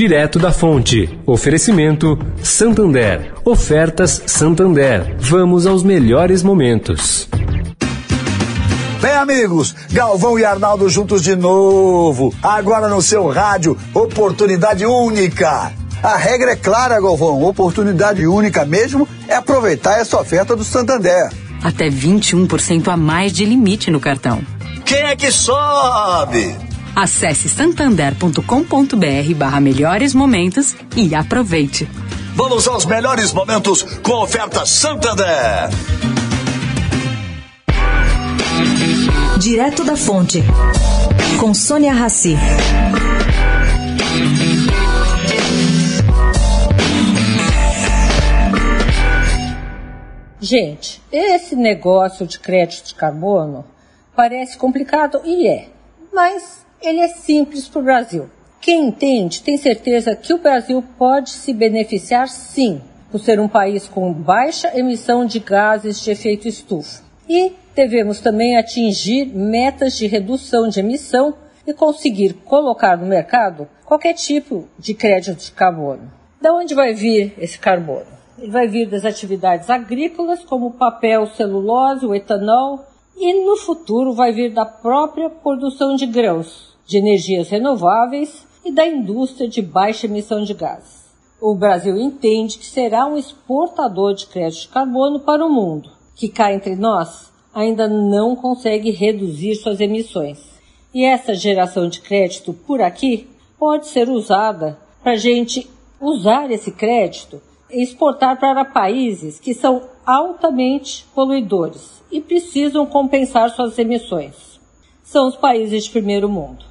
Direto da Fonte. Oferecimento Santander. Ofertas Santander. Vamos aos melhores momentos. Bem, amigos, Galvão e Arnaldo juntos de novo. Agora no seu rádio, oportunidade única. A regra é clara, Galvão. Oportunidade única mesmo é aproveitar essa oferta do Santander. Até 21% a mais de limite no cartão. Quem é que sobe? Acesse santander.com.br barra melhores momentos e aproveite. Vamos aos melhores momentos com oferta Santander. Direto da Fonte, com Sônia Rassi. Gente, esse negócio de crédito de carbono parece complicado e é, mas ele é simples para o Brasil. Quem entende tem certeza que o Brasil pode se beneficiar sim, por ser um país com baixa emissão de gases de efeito estufa. E devemos também atingir metas de redução de emissão e conseguir colocar no mercado qualquer tipo de crédito de carbono. Da onde vai vir esse carbono? Ele vai vir das atividades agrícolas, como o papel, celulose, o etanol, e no futuro vai vir da própria produção de grãos, de energias renováveis e da indústria de baixa emissão de gases. O Brasil entende que será um exportador de crédito de carbono para o mundo, que cá entre nós ainda não consegue reduzir suas emissões. E essa geração de crédito por aqui pode ser usada para a gente usar esse crédito e exportar para países que são altamente poluidores e precisam compensar suas emissões. São os países de primeiro mundo.